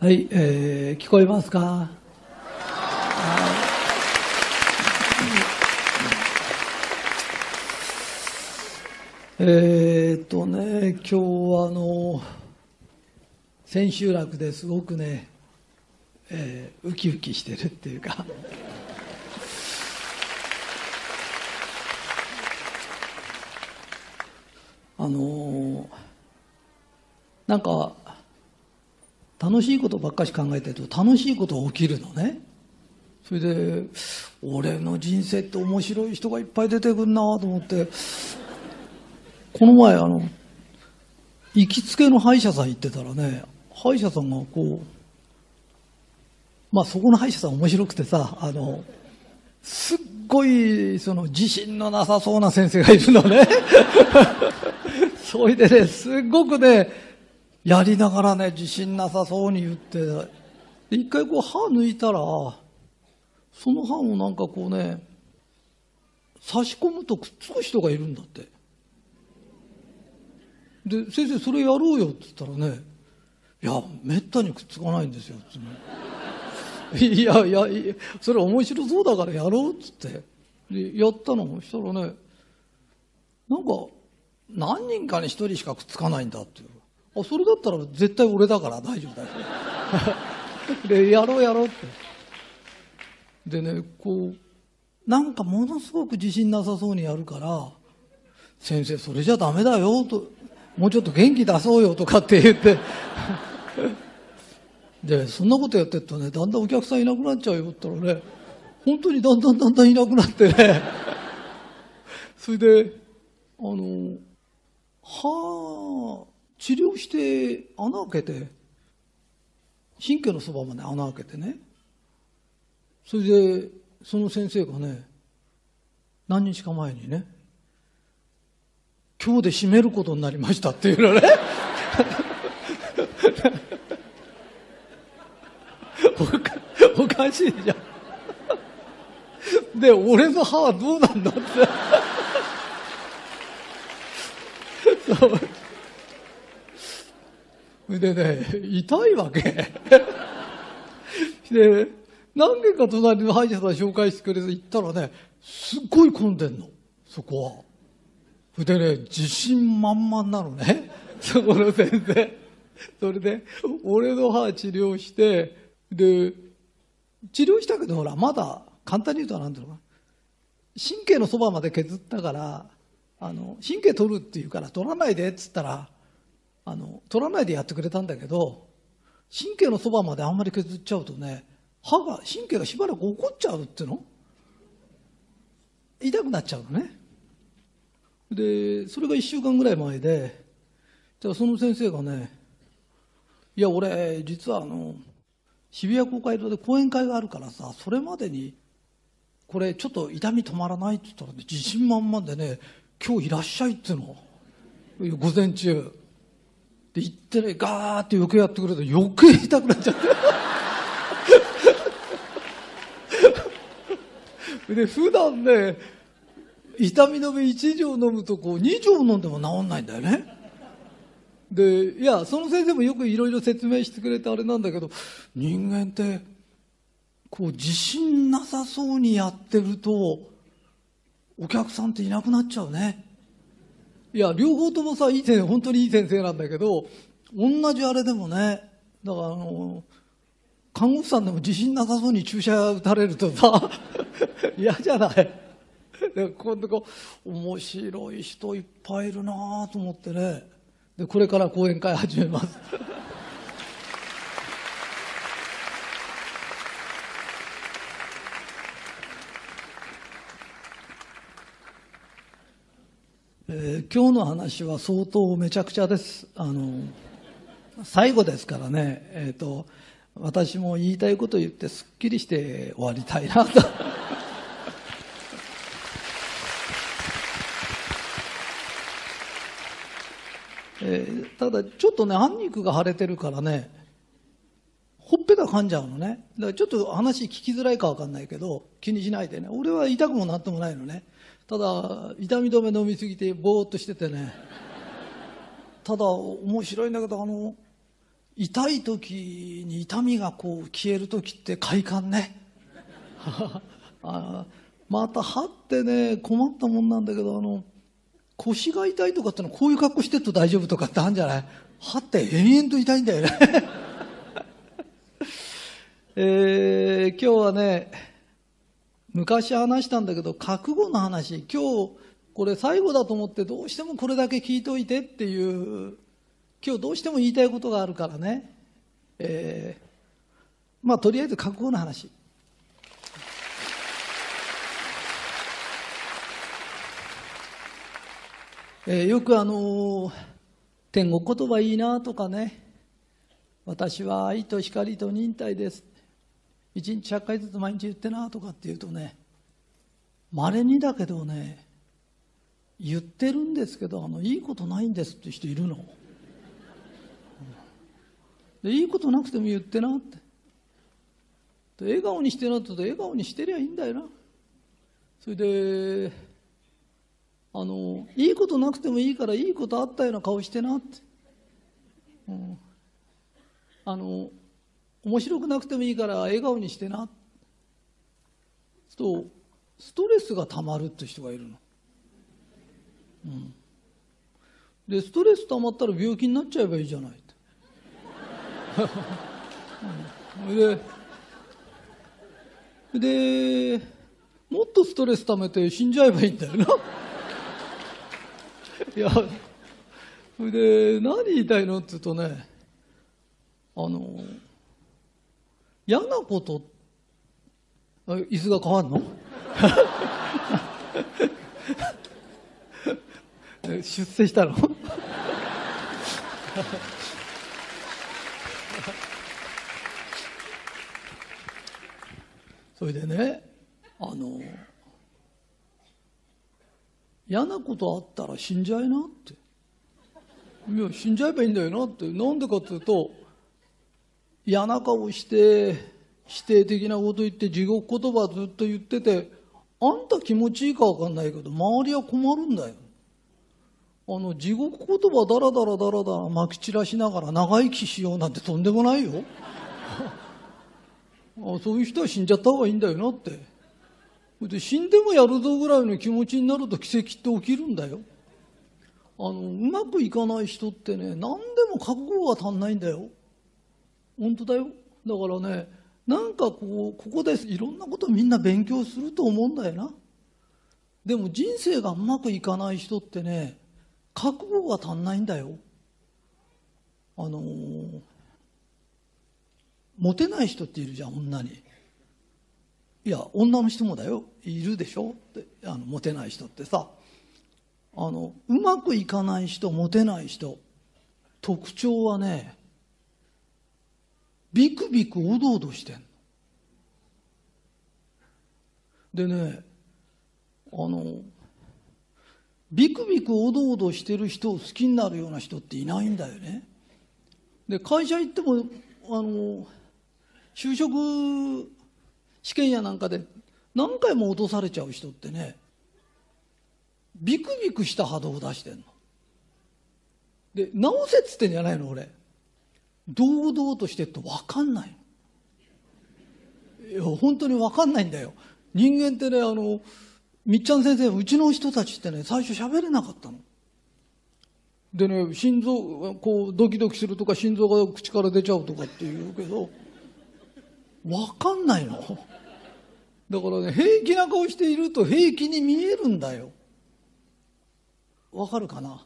はい、えー聞こえますか？えーっとね、今日はあの、千秋楽ですごくね、えーウキウキしてるっていうか、あのーなんか、楽しいことばっかし考えてると楽しいことが起きるのね。それで、俺の人生って面白い人がいっぱい出てくるなと思って、この前あの、行きつけの歯医者さん行ってたらね、歯医者さんがこう、まあそこの歯医者さん面白くてさ、あの、すっごい、その自信のなさそうな先生がいるのね。それでね、すっごくね、やりながらね、自信なさそうに言って、で一回こう歯抜いたら、その歯をなんかこうね、差し込むとくっつく人がいるんだって。で、先生それやろうよって言ったらね、いや、めったにくっつかないんですよ、つっていやいやいや、それ面白そうだからやろうっつって。で、やったの。そしたらね、なんか、何人かに一人しかくっつかないんだっていう。あ、それだったら絶対俺だから大丈夫だよ。で、やろうやろうって。でね、こう、なんかものすごく自信なさそうにやるから、先生それじゃダメだよと、もうちょっと元気出そうよとかって言って、で、そんなことやってるとね、だんだんお客さんいなくなっちゃうよって言ったらね、本当にだんだんだんだんいなくなってね、それで、あの、歯、治療して穴開けて、神経のそばまで穴開けてね、それで、その先生がね、何日か前にね、今日で閉めることになりましたっていうのね。おかしいじゃん。で、俺の歯はどうなんだって。でね、痛いわけ。で、何軒か隣の歯医者さん紹介してくれて行ったらね、すっごい混んでんの、そこは。でね、自信満々なのね、そこの先生。それで、俺の歯治療して、で、治療したけどほら、まだ、簡単に言うとなんていうな。神経のそばまで削ったから、あの、神経取るって言うから取らないでっつったら、あの、取らないでやってくれたんだけど、神経のそばまであんまり削っちゃうとね、歯が、神経がしばらく怒っちゃうっていうの？痛くなっちゃうのね。で、それが一週間ぐらい前で、じゃあその先生がね、いや、俺、実はあの、渋谷公会堂で講演会があるからさ、それまでに、これちょっと痛み止まらないって言ったら、ね、自信満々でね、今日いらっしゃいっていうの。午前中。で、行ってね、ガーって余計やってくれて余計痛くなっちゃって。で、普段ね、痛み止め1錠飲むとこう2錠飲んでも治んないんだよね。で、いや、その先生もよくいろいろ説明してくれてあれなんだけど、人間って、こう自信なさそうにやってると、お客さんっていなくなっちゃうね。いや、両方ともさ、いい先生、本当にいい先生なんだけど、同じあれでもね、だからあの、看護婦さんでも自信なさそうに注射打たれるとさ、嫌じゃない？で、こんとこ、面白い人いっぱいいるなと思ってね。で、これから講演会始めます。ー今日の話は相当めちゃくちゃです。あの、最後ですからね、えっ、と、私も言いたいこと言ってすっきりして終わりたいなと。えーただちょっとね、歯肉が腫れてるからね、ほっぺた噛んじゃうのね。だからちょっと話聞きづらいかわかんないけど、気にしないでね。俺は痛くもなんともないのね。ただ、痛み止め飲みすぎてぼーっとしててね。ただ、面白いんだけど、あの、痛い時に痛みがこう消える時って快感ね。あまた歯ってね困ったもんなんだけどあの腰が痛いとかってのはこういう格好してると大丈夫とかってあるんじゃない？歯って延々と痛いんだよね。えー、今日はね昔話したんだけど覚悟の話。今日これ最後だと思ってどうしてもこれだけ聞いといてっていう。今日どうしても言いたいことがあるからね、えー、まあとりあえず覚悟の話。えー、よくあの天国言葉いいなとかね。私は愛と光と忍耐です。一日100回ずつ毎日言ってなとかって言うとねまれにだけどね言ってるんですけどあのいいことないんですって人いるの、でいいことなくても言ってなって。で笑顔にしてなって言うと笑顔にしてりゃいいんだよな。それであのいいことなくてもいいからいいことあったような顔してなって、うん、あの面白くなくてもいいから笑顔にしてな。とストレスがたまるって人がいるの、うん、でストレスたまったら病気になっちゃえばいいじゃない。って、うん、ででもっとストレスためて死んじゃえばいいんだよな。いや、それで、何言いたいのって言うとね、あの、嫌なこと、椅子が変わんの？出世したの？それでね、あの、嫌なことあったら死んじゃいなって。いや、死んじゃえばいいんだよなって。なんでかっていうと、嫌な顔して、否定的なこと言って、地獄言葉ずっと言ってて、あんた気持ちいいかわかんないけど、周りは困るんだよ。あの、地獄言葉だらだらだらだらまき散らしながら長生きしようなんてとんでもないよ。あそういう人は死んじゃった方がいいんだよなって。で死んでもやるぞぐらいの気持ちになると奇跡って起きるんだよ。あの、うまくいかない人ってね、何でも覚悟が足んないんだよ。本当だよ。だからね、なんかこう、ここでいろんなことみんな勉強すると思うんだよな。でも人生がうまくいかない人ってね、覚悟が足んないんだよ。あの、モテない人っているじゃん、女に。いや女の人もだよいるでしょ？ってあのモテない人ってさあのうまくいかない人モテない人特徴はねビクビクおどおどしてんの。でねあのビクビクおどおどしてる人を好きになるような人っていないんだよね。で会社行ってもあの就職試験やなんかで何回も落とされちゃう人ってねビクビクした波動を出してんの。で直せっつってんじゃないの俺。堂々としてって分かんない。いや本当に分かんないんだよ。人間ってねあのみっちゃん先生うちの人たちってね最初喋れなかったの。でね心臓こうドキドキするとか心臓が口から出ちゃうとかって言うけど分かんないの。だからね、平気な顔していると平気に見えるんだよ。わかるかな？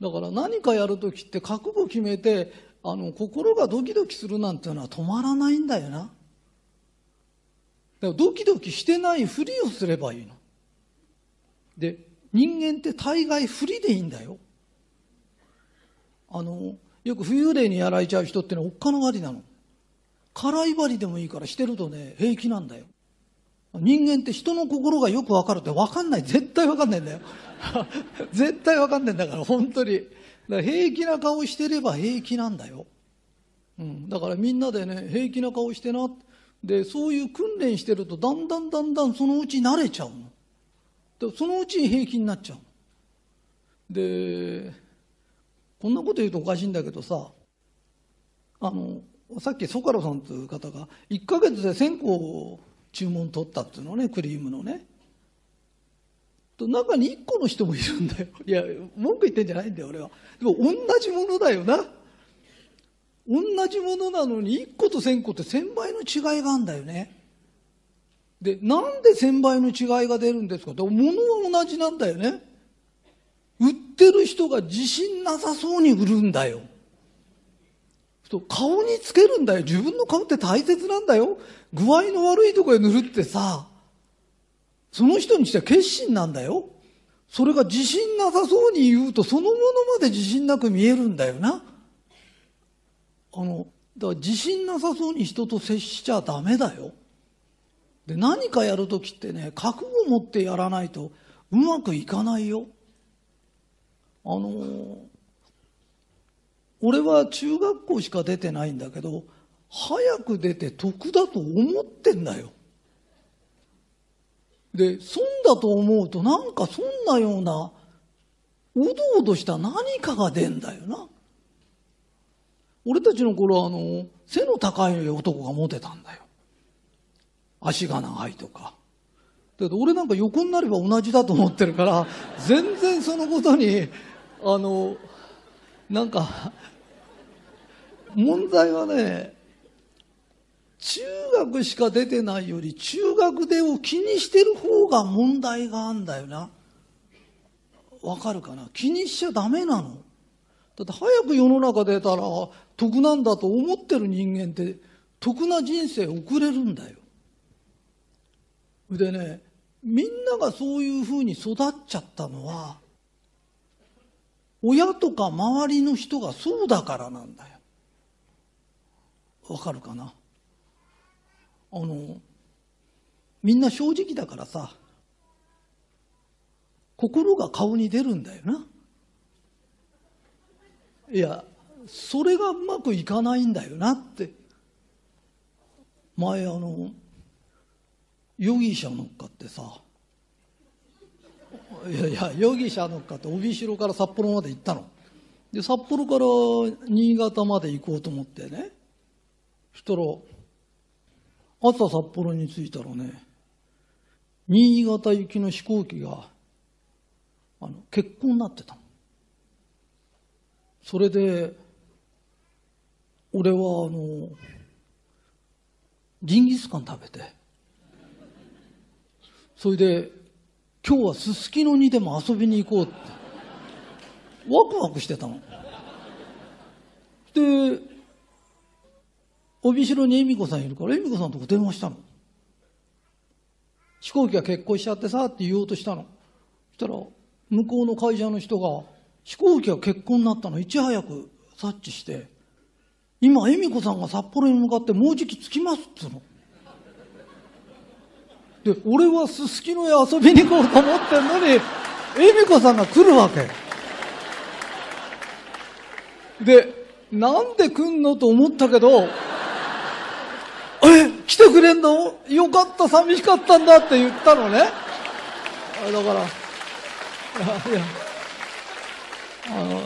だから何かやるときって覚悟決めて、あの、心がドキドキするなんていうのは止まらないんだよな。だからドキドキしてないふりをすればいいの。で、人間って大概ふりでいいんだよ。あの、よく冬霊にやられちゃう人ってのはおっかの狩りなの。辛い針りでもいいからしてるとね、平気なんだよ。人間って人の心がよくわかるってわかんない。絶対わかんないんだよ。絶対わかんないんだから、本当に。だから平気な顔してれば平気なんだよ。うん。だからみんなでね、平気な顔してな。で、そういう訓練してると、だんだんだんだんそのうち慣れちゃうの。そのうちに平気になっちゃう。で、こんなこと言うとおかしいんだけどさ、あの、さっきソカロさんという方が、1ヶ月で1000個注文取ったっていうのね、クリームのね。と中に1個の人もいるんだよ。いや、文句言ってんじゃないんだよ、俺は。でも同じものだよな。同じものなのに1個と1000個って1000倍の違いがあるんだよね。で、なんで1000倍の違いが出るんですか？って、物は同じなんだよね。売ってる人が自信なさそうに売るんだよ。顔につけるんだよ。自分の顔って大切なんだよ。具合の悪いとこへ塗るってさ、その人にしては決心なんだよ。それが自信なさそうに言うと、そのものまで自信なく見えるんだよな。あの、だから自信なさそうに人と接しちゃダメだよ。で、何かやるときってね、覚悟を持ってやらないとうまくいかないよ。あの、俺は中学校しか出てないんだけど、早く出て得だと思ってんだよ。で、損だと思うとなんかそんなような、おどおどした何かが出んだよな。俺たちの頃はあの、背の高い男がモテたんだよ。足が長いとか。だけど俺なんか横になれば同じだと思ってるから、全然そのことに、あの、なんか、問題はね、中学しか出てないより中学出を気にしてる方が問題があんだよな。わかるかな？気にしちゃダメなの？だって早く世の中出たら得なんだと思ってる人間って得な人生送れるんだよ。でね、みんながそういうふうに育っちゃったのは、親とか周りの人がそうだからなんだよ。わかるかな？あの、みんな正直だからさ、心が顔に出るんだよな。いや、それがうまくいかないんだよなって。前あの、容疑者乗っかってさ、いやいや、容疑者乗っかって帯広から札幌まで行ったの。で、札幌から新潟まで行こうと思ってね。そしたら、朝札幌に着いたらね、新潟行きの飛行機が、あの、結婚になってた。それで、俺はあの、ジンギスカン食べて、それで、今日はすすきのにでも遊びに行こうって、ワクワクしてたの。で、帯広に恵美子さんいるから、恵美子さんとこ電話したの。飛行機が結婚しちゃってさって言おうとしたの。そしたら、向こうの会社の人が、飛行機が結婚になったのいち早く察知して、今、恵美子さんが札幌に向かってもうじき着きますっつうの。で、俺はすすきのへ遊びに行こうと思ってんのに、恵美子さんが来るわけ。で、なんで来んのと思ったけど、来てくれんの？よかった、寂しかったんだって言ったのね。だから、いや、あの、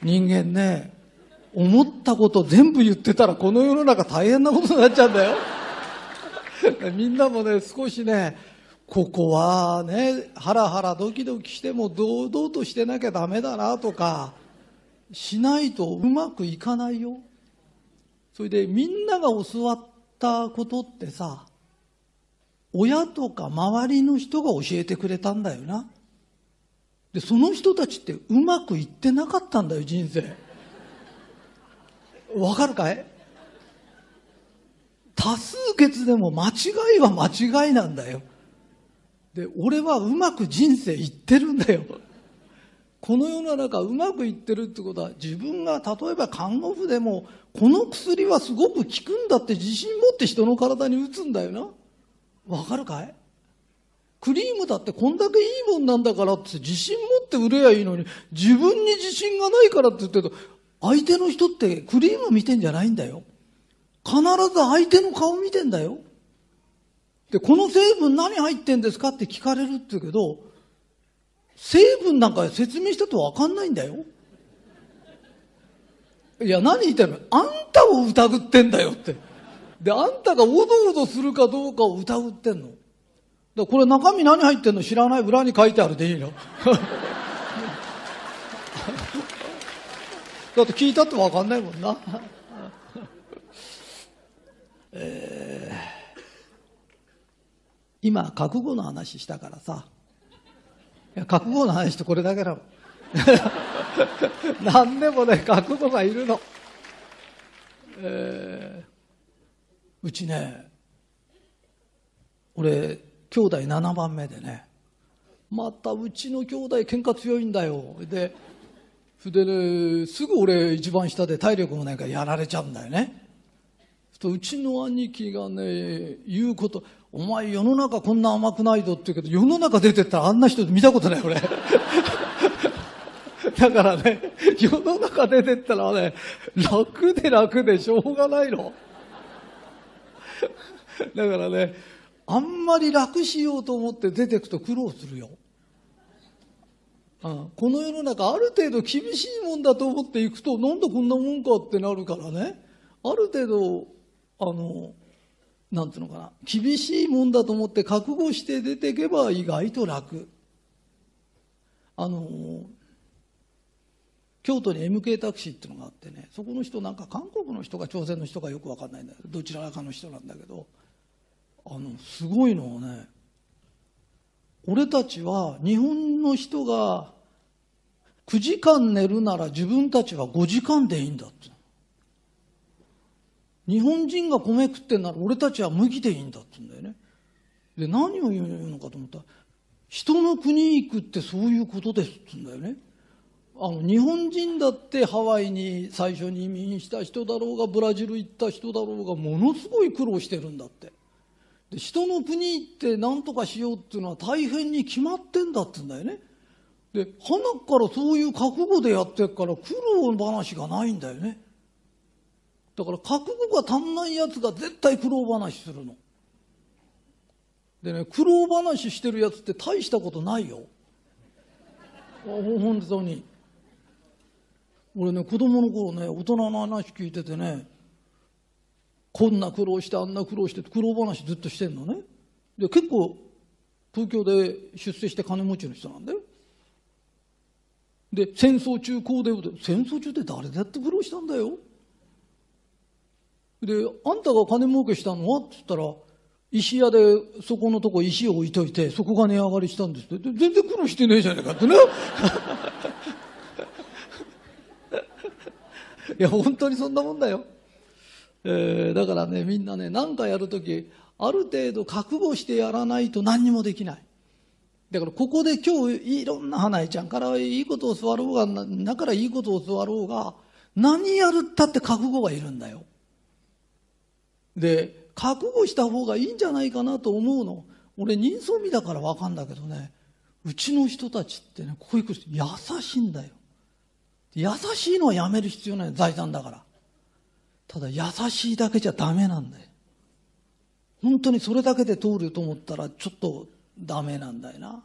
人間ね、思ったこと全部言ってたらこの世の中大変なことになっちゃうんだよ。みんなもね、少しね、ここはね、ハラハラドキドキしても堂々としてなきゃダメだなとか、しないとうまくいかないよ。それでみんなが教わったことってさ、親とか周りの人が教えてくれたんだよな。で、その人たちってうまくいってなかったんだよ、人生。わかるかい？多数決でも間違いは間違いなんだよ。で、俺はうまく人生いってるんだよ。この世の中うまくいってるってことは自分が例えば看護婦でもこの薬はすごく効くんだって自信持って人の体に打つんだよな。わかるかい？クリームだってこんだけいいもんなんだからって自信持って売ればいいのに自分に自信がないからって言ってると相手の人ってクリーム見てんじゃないんだよ。必ず相手の顔見てんだよ。で、この成分何入ってんですかって聞かれるって言うけど、成分なんか説明したとわかんないんだよ。いや、何言ってんの？あんたを疑ってんだよって。で、あんたがおどおどするかどうかを疑ってんの。だこれ中身何入ってんの知らない裏に書いてあるでいいの。だって聞いたって分かんないもんな。えー、今、覚悟の話したからさ。いや、覚悟の話これだけなの。何でもね、覚悟がいるの。えー、うちね、俺、兄弟7番目でね、またうちの兄弟喧嘩強いんだよ。で、でね、すぐ俺一番下で体力もないからやられちゃうんだよね。とうちの兄貴がね、言うこと、お前世の中こんな甘くないぞって言うけど、世の中出てったらあんな人見たことない俺。だからね、世の中出てったらね、楽で楽でしょうがないの。だからね、あんまり楽しようと思って出てくと苦労するよ。うん、この世の中ある程度厳しいもんだと思っていくと、なんでこんなもんかってなるからね、ある程度、あの、なんていうのかな、厳しいもんだと思って覚悟して出ていけば意外と楽。あの、京都に MK タクシーっていうのがあってね、そこの人なんか韓国の人か朝鮮の人かよくわかんないんだけど、どちらかの人なんだけど、あの、すごいのはね、俺たちは日本の人が9時間寝るなら自分たちは5時間でいいんだって。日本人が米食ってんなら俺たちは麦でいいんだって言うんだよね。で、何を言うのかと思ったら、人の国行くってそういうことですって言うんだよね。あの、日本人だってハワイに最初に移民した人だろうが、ブラジル行った人だろうが、ものすごい苦労してるんだって。で人の国行って何とかしようっていうのは大変に決まってんだって言うんだよね。で、花からそういう覚悟でやってるから苦労話がないんだよね。だから覚悟が足んないやつが絶対苦労話するの。でね、苦労話してるやつって大したことないよ。本当に。俺ね、子供の頃ね、大人の話聞いててね、こんな苦労してあんな苦労して苦労話ずっとしてんのねで結構東京で出世して金持ちの人なんだよで戦争中こうで戦争中って誰だって苦労したんだよであんたが金儲けしたのは？っつったら石屋でそこのとこ石を置いといてそこが値上がりしたんですって全然苦労してねえじゃねえかってね いや本当にそんなもんだよえー、だからね、みんなね、何かやるとき、ある程度覚悟してやらないと何にもできない。だからここで今日いろんな花江ちゃんからいいことを教わろうが、だからいいことを教わろうが、何やるったって覚悟がいるんだよ。で、覚悟した方がいいんじゃないかなと思うの。俺人相見だからわかんだけどね、うちの人たちってね、ここ行く人優しいんだよ。優しいのはやめる必要ない財産だから。ただ優しいだけじゃダメなんだよ。本当にそれだけで通ると思ったらちょっとダメなんだよな。